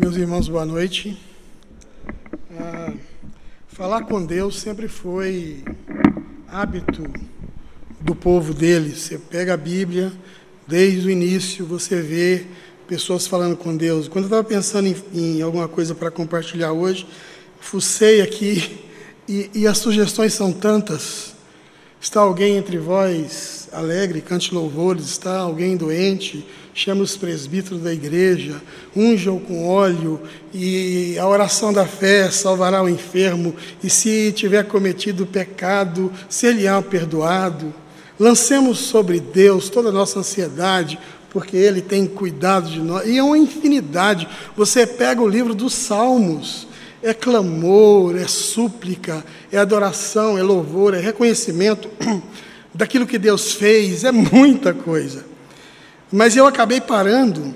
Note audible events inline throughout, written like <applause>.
Meus irmãos, boa noite. Ah, falar com Deus sempre foi hábito do povo dele. Você pega a Bíblia, desde o início você vê pessoas falando com Deus. Quando eu estava pensando em, em, alguma coisa para compartilhar hoje, fucei aqui <laughs> e, e as sugestões são tantas. Está alguém entre vós alegre, cante louvores, está alguém doente, chama os presbíteros da igreja, unja-o com óleo, e a oração da fé salvará o enfermo, e se tiver cometido pecado, ser-lhe-á perdoado. Lancemos sobre Deus toda a nossa ansiedade, porque Ele tem cuidado de nós, e é uma infinidade. Você pega o livro dos Salmos, é clamor, é súplica, é adoração, é louvor, é reconhecimento <clears throat> daquilo que Deus fez, é muita coisa. Mas eu acabei parando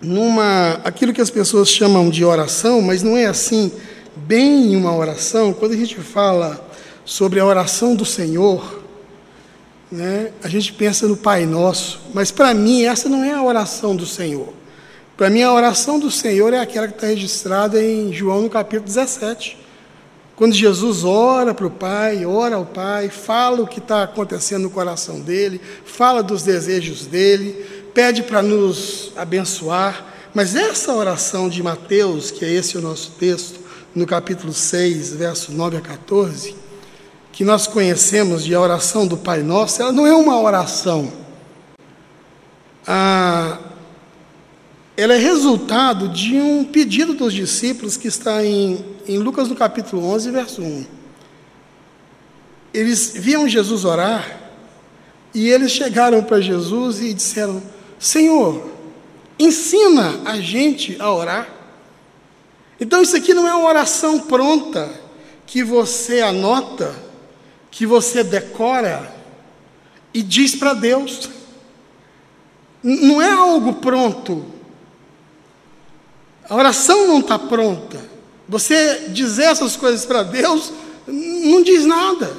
numa aquilo que as pessoas chamam de oração, mas não é assim bem uma oração. Quando a gente fala sobre a oração do Senhor, né, a gente pensa no Pai Nosso, mas para mim essa não é a oração do Senhor. Para mim, a oração do Senhor é aquela que está registrada em João no capítulo 17. Quando Jesus ora para o Pai, ora ao Pai, fala o que está acontecendo no coração dele, fala dos desejos dele, pede para nos abençoar. Mas essa oração de Mateus, que é esse o nosso texto, no capítulo 6, verso 9 a 14, que nós conhecemos de a oração do Pai Nosso, ela não é uma oração. Ah, ela é resultado de um pedido dos discípulos que está em, em Lucas no capítulo 11, verso 1. Eles viam Jesus orar e eles chegaram para Jesus e disseram: Senhor, ensina a gente a orar. Então, isso aqui não é uma oração pronta que você anota, que você decora e diz para Deus. Não é algo pronto a oração não está pronta. Você dizer essas coisas para Deus não diz nada.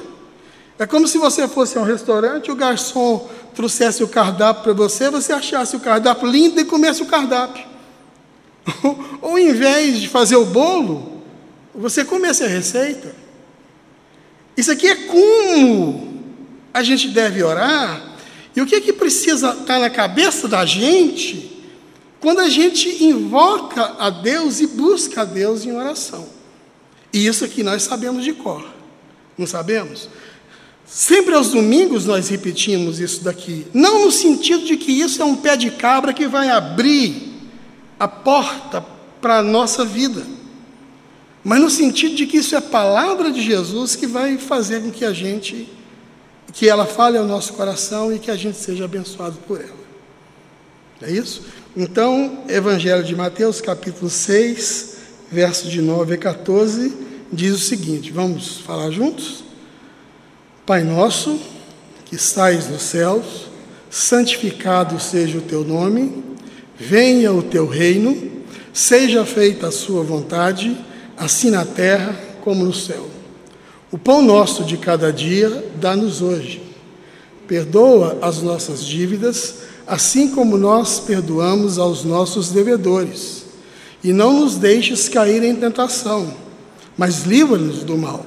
É como se você fosse a um restaurante, o garçom trouxesse o cardápio para você, você achasse o cardápio lindo e comesse o cardápio. <laughs> Ou, em vez de fazer o bolo, você comesse a receita. Isso aqui é como a gente deve orar. E o que é que precisa estar na cabeça da gente quando a gente invoca a Deus e busca a Deus em oração. E isso aqui nós sabemos de cor, não sabemos? Sempre aos domingos nós repetimos isso daqui, não no sentido de que isso é um pé de cabra que vai abrir a porta para a nossa vida, mas no sentido de que isso é palavra de Jesus que vai fazer com que a gente, que ela fale ao nosso coração e que a gente seja abençoado por ela. É isso? Então, Evangelho de Mateus, capítulo 6, versos de 9 a 14, diz o seguinte: vamos falar juntos? Pai nosso, que estais nos céus, santificado seja o teu nome, venha o teu reino, seja feita a sua vontade, assim na terra como no céu. O pão nosso de cada dia dá-nos hoje. Perdoa as nossas dívidas, assim como nós perdoamos aos nossos devedores. E não nos deixes cair em tentação, mas livra-nos do mal,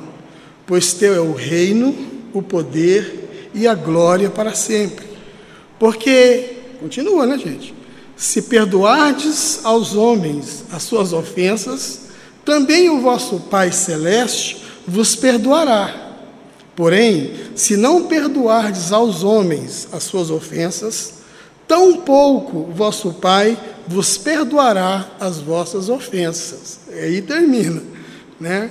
pois teu é o reino, o poder e a glória para sempre. Porque, continua, né, gente? Se perdoardes aos homens as suas ofensas, também o vosso Pai Celeste vos perdoará. Porém, se não perdoardes aos homens as suas ofensas, tão pouco vosso Pai vos perdoará as vossas ofensas. Aí termina, né?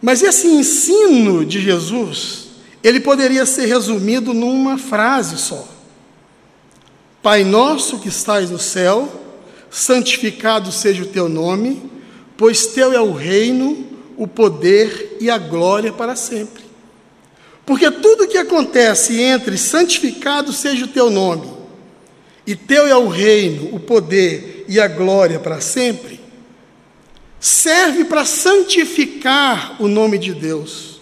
Mas esse ensino de Jesus, ele poderia ser resumido numa frase só. Pai nosso que estais no céu, santificado seja o teu nome, pois teu é o reino, o poder e a glória para sempre. Porque tudo que acontece entre santificado seja o teu nome e teu é o reino, o poder e a glória para sempre, serve para santificar o nome de Deus.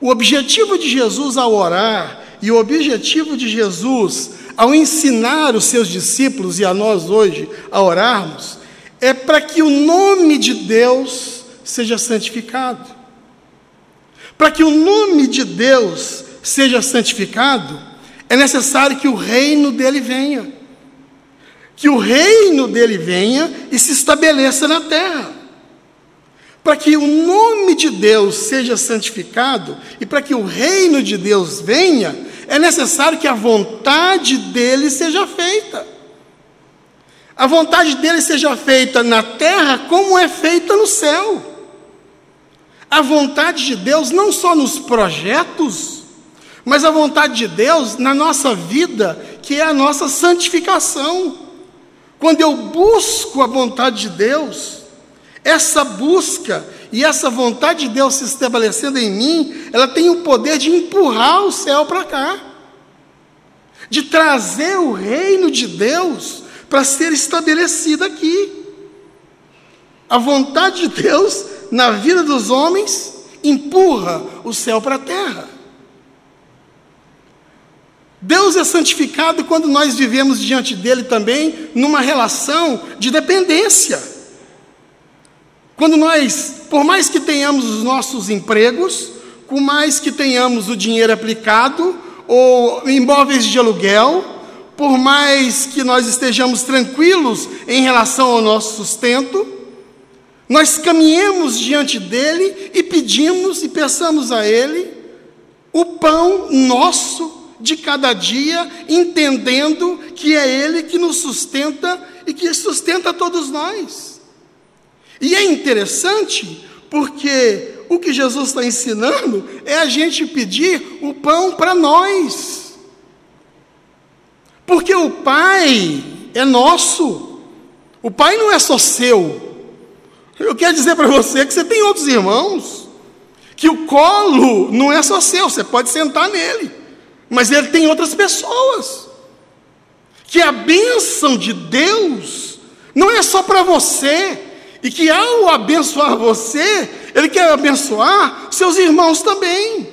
O objetivo de Jesus ao orar e o objetivo de Jesus ao ensinar os seus discípulos e a nós hoje a orarmos é para que o nome de Deus seja santificado. Para que o nome de Deus seja santificado, é necessário que o reino dele venha. Que o reino dele venha e se estabeleça na terra. Para que o nome de Deus seja santificado e para que o reino de Deus venha, é necessário que a vontade dele seja feita. A vontade dele seja feita na terra como é feita no céu. A vontade de Deus não só nos projetos, mas a vontade de Deus na nossa vida, que é a nossa santificação. Quando eu busco a vontade de Deus, essa busca e essa vontade de Deus se estabelecendo em mim, ela tem o poder de empurrar o céu para cá, de trazer o reino de Deus para ser estabelecida aqui. A vontade de Deus na vida dos homens empurra o céu para a terra. Deus é santificado quando nós vivemos diante dele também numa relação de dependência. Quando nós, por mais que tenhamos os nossos empregos, por mais que tenhamos o dinheiro aplicado ou imóveis de aluguel, por mais que nós estejamos tranquilos em relação ao nosso sustento, nós caminhemos diante dele e pedimos e peçamos a ele o pão nosso de cada dia, entendendo que é ele que nos sustenta e que sustenta todos nós. E é interessante porque o que Jesus está ensinando é a gente pedir o pão para nós. Porque o Pai é nosso. O Pai não é só seu. Eu quero dizer para você que você tem outros irmãos, que o colo não é só seu, você pode sentar nele, mas ele tem outras pessoas. Que a bênção de Deus não é só para você, e que ao abençoar você, Ele quer abençoar seus irmãos também.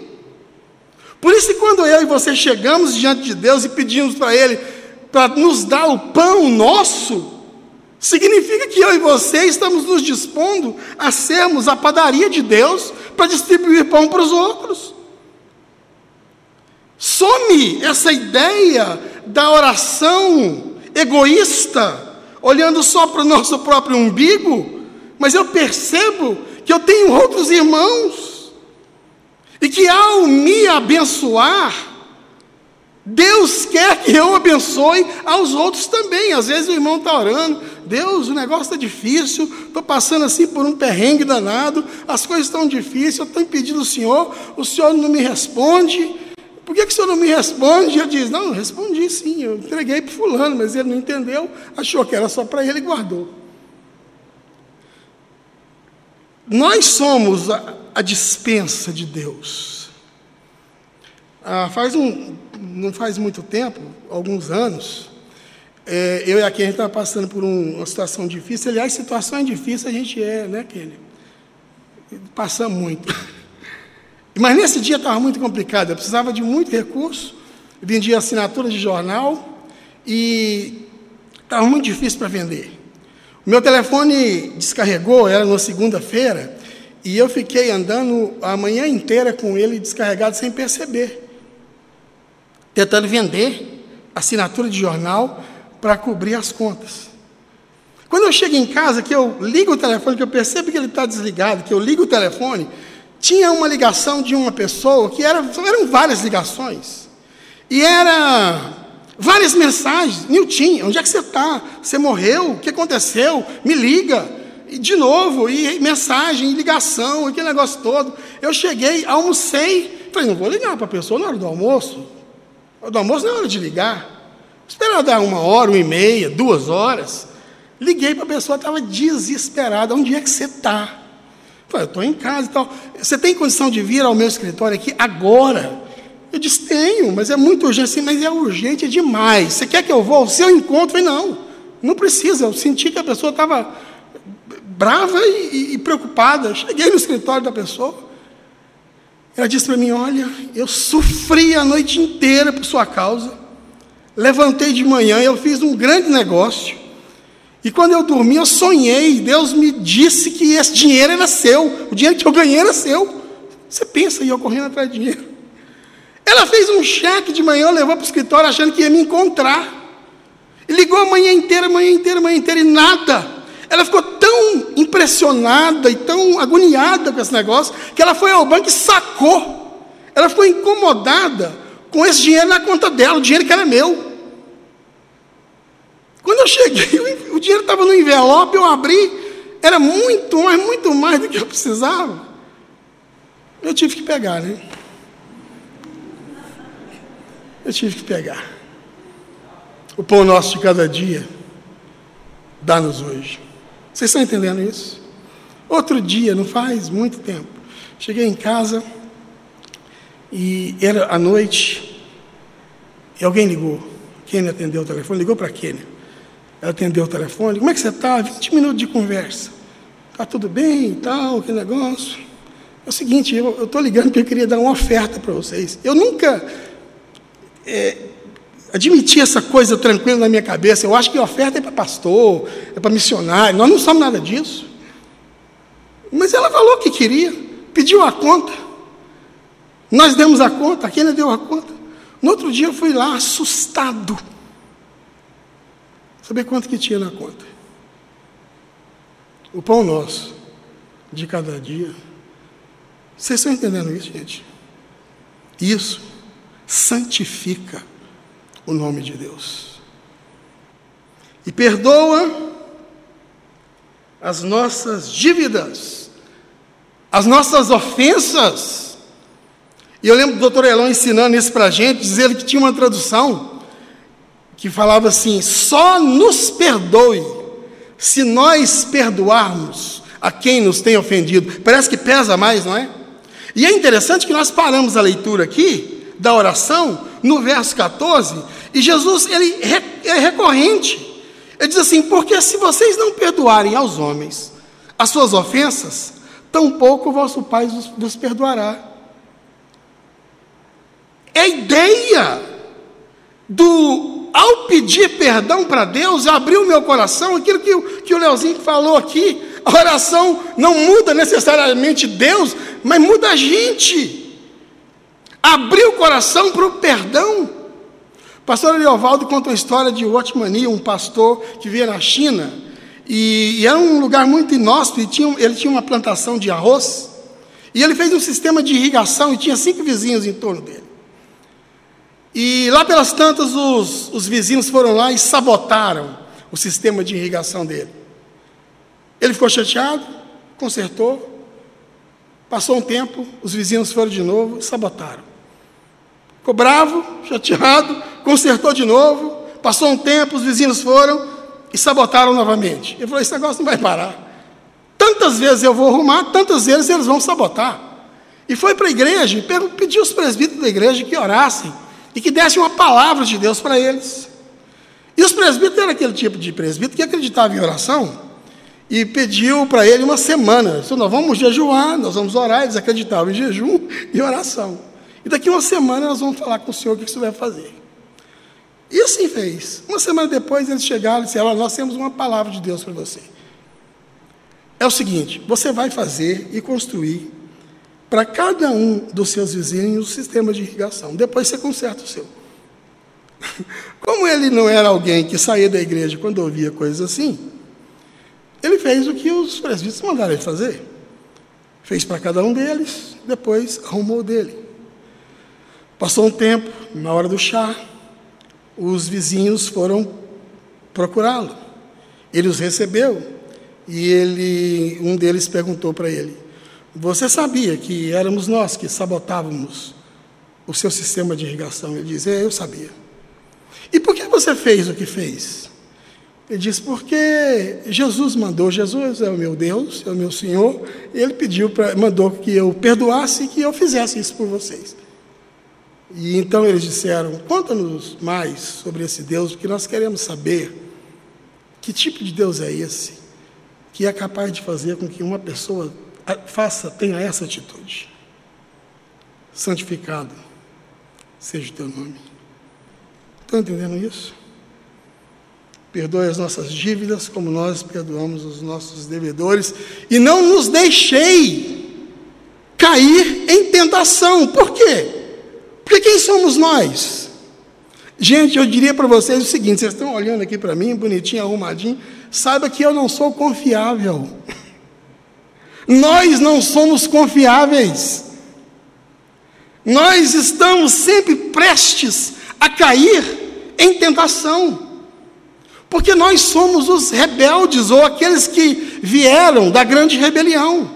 Por isso quando eu e você chegamos diante de Deus e pedimos para Ele para nos dar o pão nosso, significa que eu e você estamos nos dispondo a sermos a padaria de Deus para distribuir pão para os outros. Some essa ideia da oração egoísta, olhando só para o nosso próprio umbigo, mas eu percebo que eu tenho outros irmãos e que ao me abençoar, Deus quer que eu abençoe aos outros também. Às vezes o irmão está orando, Deus, o negócio está difícil, estou passando assim por um perrengue danado, as coisas estão difíceis, eu estou impedindo o Senhor, o Senhor não me responde. Por que, que o Senhor não me responde? Eu diz, não, respondi sim, eu entreguei para fulano, mas ele não entendeu, achou que era só para ele e guardou. Nós somos a, a dispensa de Deus. Ah, faz um, não faz muito tempo, alguns anos, é, eu e a Kenny estava passando por um, uma situação difícil. Aliás, situação difícil a gente é, né, Kenny? Passamos muito. Mas nesse dia estava muito complicado, eu precisava de muito recurso, vendia assinatura de jornal e estava muito difícil para vender. O meu telefone descarregou, era na segunda-feira, e eu fiquei andando a manhã inteira com ele descarregado sem perceber, tentando vender assinatura de jornal para cobrir as contas. Quando eu chego em casa, que eu ligo o telefone, que eu percebo que ele está desligado, que eu ligo o telefone, tinha uma ligação de uma pessoa que era, eram várias ligações. E era várias mensagens. Nilton, onde é que você está? Você morreu? O que aconteceu? Me liga. E de novo, e mensagem, e ligação, aquele negócio todo. Eu cheguei, almocei, falei, não vou ligar para a pessoa na hora do almoço. A hora do almoço não é hora de ligar. Esperar dar uma hora, uma e meia, duas horas. Liguei para a pessoa, estava desesperada. Onde é que você está? Eu estou em casa e tal. Você tem condição de vir ao meu escritório aqui agora? Eu disse, tenho, mas é muito urgente. Sim, mas é urgente demais. Você quer que eu vá ao seu encontro? Eu falei, não, não precisa. Eu senti que a pessoa estava brava e, e preocupada. Cheguei no escritório da pessoa. Ela disse para mim: Olha, eu sofri a noite inteira por sua causa. Levantei de manhã, eu fiz um grande negócio. E quando eu dormi, eu sonhei. Deus me disse que esse dinheiro era seu. O dinheiro que eu ganhei era seu. Você pensa em eu correndo atrás de dinheiro. Ela fez um cheque de manhã, levou para o escritório achando que ia me encontrar. E ligou a manhã inteira, manhã inteira, manhã inteira e nada. Ela ficou tão impressionada e tão agoniada com esse negócio que ela foi ao banco e sacou. Ela ficou incomodada com esse dinheiro na conta dela, o dinheiro que era meu. Quando eu cheguei, <laughs> o dinheiro estava no envelope, eu abri, era muito mais, muito mais do que eu precisava. Eu tive que pegar, né? Eu tive que pegar. O pão nosso de cada dia, dá-nos hoje. Vocês estão entendendo isso? Outro dia, não faz muito tempo, cheguei em casa e era à noite e alguém ligou. Quem atendeu o telefone? Ligou para Kênia. Ela atendeu o telefone. Como é que você está? 20 minutos de conversa. Está tudo bem e tal, que negócio. É o seguinte, eu estou ligando porque eu queria dar uma oferta para vocês. Eu nunca é, admiti essa coisa tranquila na minha cabeça. Eu acho que oferta é para pastor, é para missionário. Nós não somos nada disso. Mas ela falou que queria, pediu a conta. Nós demos a conta, aquele deu a conta. No outro dia eu fui lá assustado Saber quanto que tinha na conta? O pão nosso de cada dia. Vocês estão entendendo isso, gente? Isso santifica o nome de Deus. E perdoa as nossas dívidas, as nossas ofensas. E eu lembro do doutor Elon ensinando isso para a gente, dizendo que tinha uma tradução que falava assim: só nos perdoe se nós perdoarmos a quem nos tem ofendido. Parece que pesa mais, não é? E é interessante que nós paramos a leitura aqui da oração no verso 14 e Jesus ele é recorrente. Ele diz assim: porque se vocês não perdoarem aos homens as suas ofensas, tampouco o vosso Pai vos perdoará. É a ideia do ao pedir perdão para Deus, abriu o meu coração, aquilo que, que o Leozinho falou aqui, a oração não muda necessariamente Deus, mas muda a gente. Abriu o coração para o perdão. O pastor Leovaldo conta uma história de Watmani, um pastor que via na China, e, e era um lugar muito inóspito, tinha, ele tinha uma plantação de arroz, e ele fez um sistema de irrigação e tinha cinco vizinhos em torno dele. E lá pelas tantas, os, os vizinhos foram lá e sabotaram o sistema de irrigação dele. Ele ficou chateado, consertou. Passou um tempo, os vizinhos foram de novo e sabotaram. Ficou bravo, chateado, consertou de novo. Passou um tempo, os vizinhos foram e sabotaram novamente. Ele falou: Esse negócio não vai parar. Tantas vezes eu vou arrumar, tantas vezes eles vão sabotar. E foi para a igreja pediu aos presbíteros da igreja que orassem e que desse uma palavra de Deus para eles. E os presbíteros eram aquele tipo de presbítero que acreditava em oração e pediu para ele uma semana. Disse, nós vamos jejuar, nós vamos orar. Eles acreditavam em jejum e oração. E daqui uma semana nós vamos falar com o Senhor o que você vai fazer. E assim fez. Uma semana depois eles chegaram e disseram: Nós temos uma palavra de Deus para você. É o seguinte: você vai fazer e construir para cada um dos seus vizinhos o sistema de irrigação. Depois você conserta o seu. <laughs> Como ele não era alguém que saía da igreja quando ouvia coisas assim, ele fez o que os presbíteros mandaram ele fazer. Fez para cada um deles, depois arrumou dele. Passou um tempo, na hora do chá, os vizinhos foram procurá-lo. Ele os recebeu e ele, um deles perguntou para ele: você sabia que éramos nós que sabotávamos o seu sistema de irrigação? Ele diz: é, Eu sabia. E por que você fez o que fez? Ele diz: Porque Jesus mandou. Jesus é o meu Deus, é o meu Senhor. Ele pediu, pra, mandou que eu perdoasse e que eu fizesse isso por vocês. E então eles disseram: Conta-nos mais sobre esse Deus, porque nós queremos saber que tipo de Deus é esse que é capaz de fazer com que uma pessoa faça, tenha essa atitude. Santificado seja o teu nome. Estão entendendo isso? perdoe as nossas dívidas, como nós perdoamos os nossos devedores, e não nos deixei cair em tentação. Por quê? Porque quem somos nós? Gente, eu diria para vocês o seguinte: vocês estão olhando aqui para mim, bonitinho, arrumadinho, saiba que eu não sou confiável. Nós não somos confiáveis. Nós estamos sempre prestes a cair em tentação. Porque nós somos os rebeldes ou aqueles que vieram da grande rebelião.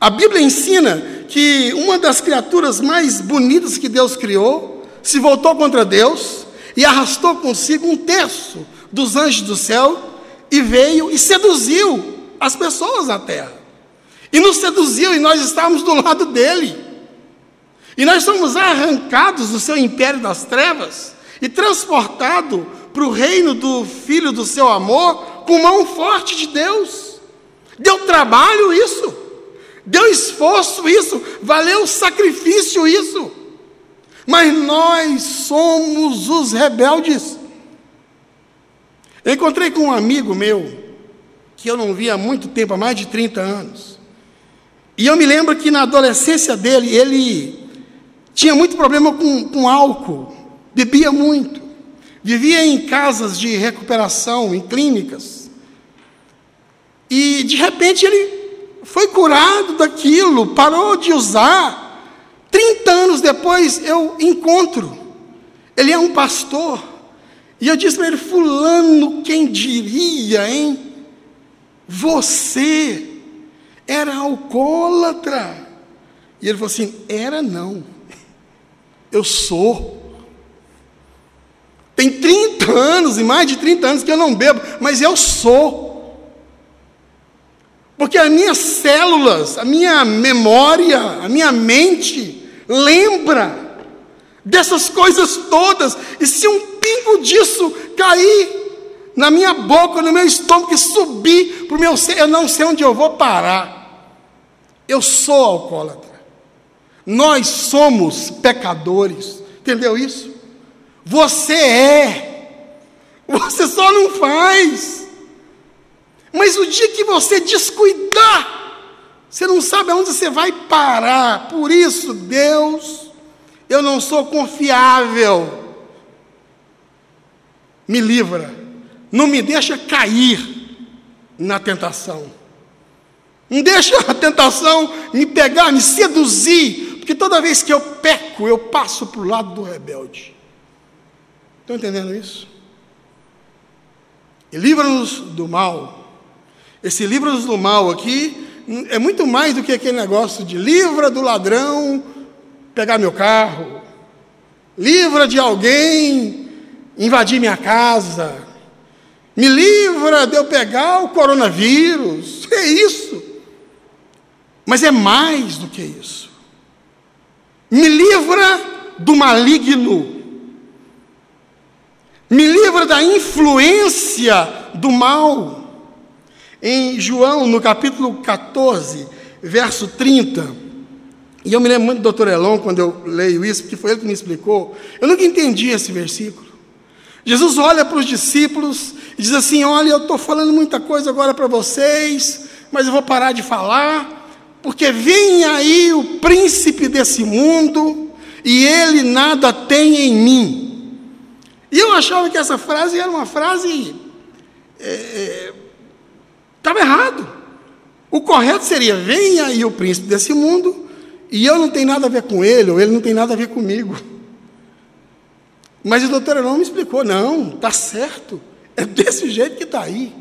A Bíblia ensina que uma das criaturas mais bonitas que Deus criou se voltou contra Deus e arrastou consigo um terço dos anjos do céu e veio e seduziu as pessoas na terra. E nos seduziu e nós estávamos do lado dele. E nós somos arrancados do seu império das trevas e transportados para o reino do Filho do seu amor com mão forte de Deus. Deu trabalho isso, deu esforço isso, valeu sacrifício isso. Mas nós somos os rebeldes. Eu encontrei com um amigo meu, que eu não via há muito tempo, há mais de 30 anos. E eu me lembro que na adolescência dele, ele tinha muito problema com, com álcool, bebia muito, vivia em casas de recuperação, em clínicas. E de repente ele foi curado daquilo, parou de usar. 30 anos depois eu encontro, ele é um pastor, e eu disse para ele: Fulano, quem diria, hein? Você era alcoólatra. E ele falou assim: Era não. Eu sou. Tem 30 anos e mais de 30 anos que eu não bebo, mas eu sou. Porque as minhas células, a minha memória, a minha mente lembra dessas coisas todas. E se um pingo disso cair na minha boca, no meu estômago, e subir para o meu ser, eu não sei onde eu vou parar. Eu sou alcoólatra. Nós somos pecadores. Entendeu isso? Você é. Você só não faz. Mas o dia que você descuidar, você não sabe aonde você vai parar. Por isso, Deus, eu não sou confiável. Me livra. Não me deixa cair na tentação. Não deixa a tentação me pegar, me seduzir, porque toda vez que eu peco, eu passo para o lado do rebelde. Estão entendendo isso? E livra-nos do mal. Esse livra-nos do mal aqui é muito mais do que aquele negócio de livra do ladrão pegar meu carro, livra de alguém invadir minha casa, me livra de eu pegar o coronavírus. <laughs> É isso. Mas é mais do que isso. Me livra do maligno. Me livra da influência do mal. Em João, no capítulo 14, verso 30, e eu me lembro muito do doutor Elon quando eu leio isso, porque foi ele que me explicou. Eu nunca entendi esse versículo. Jesus olha para os discípulos e diz assim: Olha, eu estou falando muita coisa agora para vocês, mas eu vou parar de falar, porque vem aí o príncipe desse mundo e ele nada tem em mim. E eu achava que essa frase era uma frase. Estava é, é errado. O correto seria: vem aí o príncipe desse mundo e eu não tenho nada a ver com ele, ou ele não tem nada a ver comigo. Mas o doutor não me explicou: não, está certo, é desse jeito que está aí.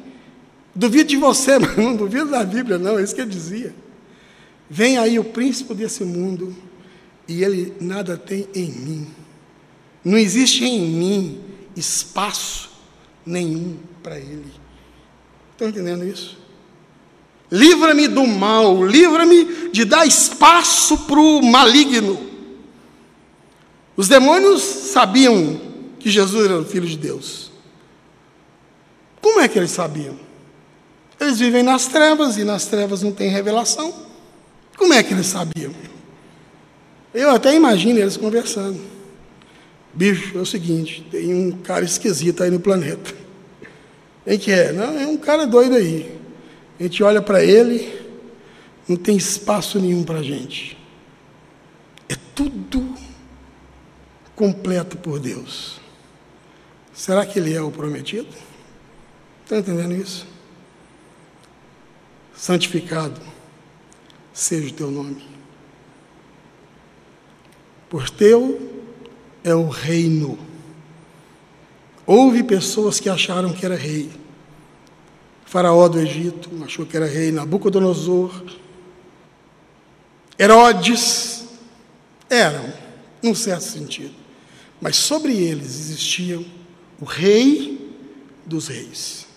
Duvido de você, <laughs> mas não duvido da Bíblia, não, é isso que ele dizia. Vem aí o príncipe desse mundo e ele nada tem em mim. Não existe em mim espaço nenhum para ele. Estão entendendo isso? Livra-me do mal, livra-me de dar espaço para o maligno. Os demônios sabiam que Jesus era o Filho de Deus. Como é que eles sabiam? Eles vivem nas trevas e nas trevas não tem revelação. Como é que eles sabiam? Eu até imagino eles conversando. Bicho, é o seguinte: tem um cara esquisito aí no planeta. Quem que é? Não, é um cara doido aí. A gente olha para ele, não tem espaço nenhum para a gente. É tudo completo por Deus. Será que ele é o prometido? Está entendendo isso? Santificado seja o teu nome. Por teu é o reino. Houve pessoas que acharam que era rei. Faraó do Egito achou que era rei, Nabucodonosor, Herodes, eram, num certo sentido. Mas sobre eles existia o rei dos reis.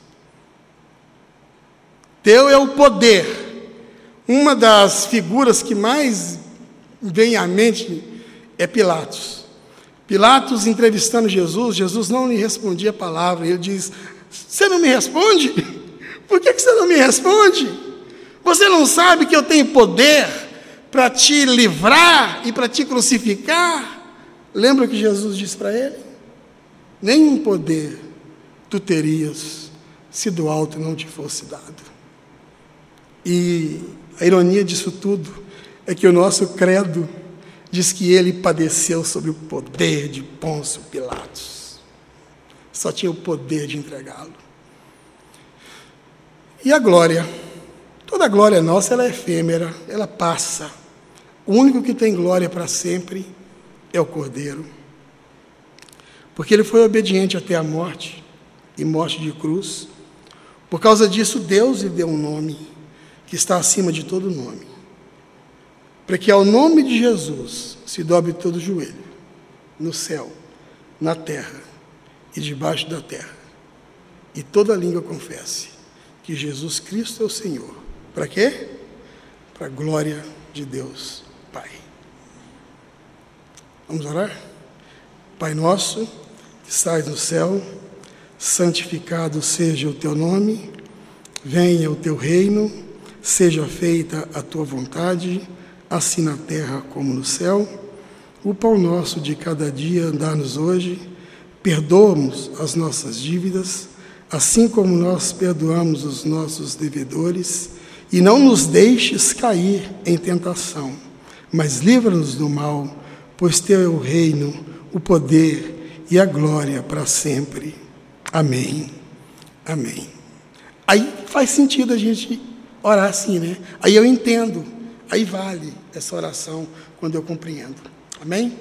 Teu é o poder. Uma das figuras que mais vem à mente é Pilatos. Pilatos entrevistando Jesus, Jesus não lhe respondia a palavra. Ele diz: Você não me responde? Por que você não me responde? Você não sabe que eu tenho poder para te livrar e para te crucificar? Lembra o que Jesus disse para ele? Nenhum poder tu terias se do alto não te fosse dado. E a ironia disso tudo é que o nosso credo diz que ele padeceu sob o poder de Pôncio Pilatos. Só tinha o poder de entregá-lo. E a glória? Toda a glória nossa ela é efêmera, ela passa. O único que tem glória para sempre é o Cordeiro. Porque ele foi obediente até a morte e morte de cruz. Por causa disso, Deus lhe deu um nome que está acima de todo nome. Para que ao nome de Jesus se dobre todo joelho, no céu, na terra e debaixo da terra, e toda língua confesse que Jesus Cristo é o Senhor. Para quê? Para a glória de Deus Pai. Vamos orar? Pai nosso, que estás no céu, santificado seja o teu nome, venha o teu reino, seja feita a tua vontade, assim na terra como no céu. O pão nosso de cada dia dá-nos hoje, perdoa-nos as nossas dívidas, assim como nós perdoamos os nossos devedores, e não nos deixes cair em tentação, mas livra-nos do mal pois teu é o reino, o poder e a glória para sempre. Amém. Amém. Aí faz sentido a gente orar assim, né? Aí eu entendo. Aí vale essa oração quando eu compreendo. Amém?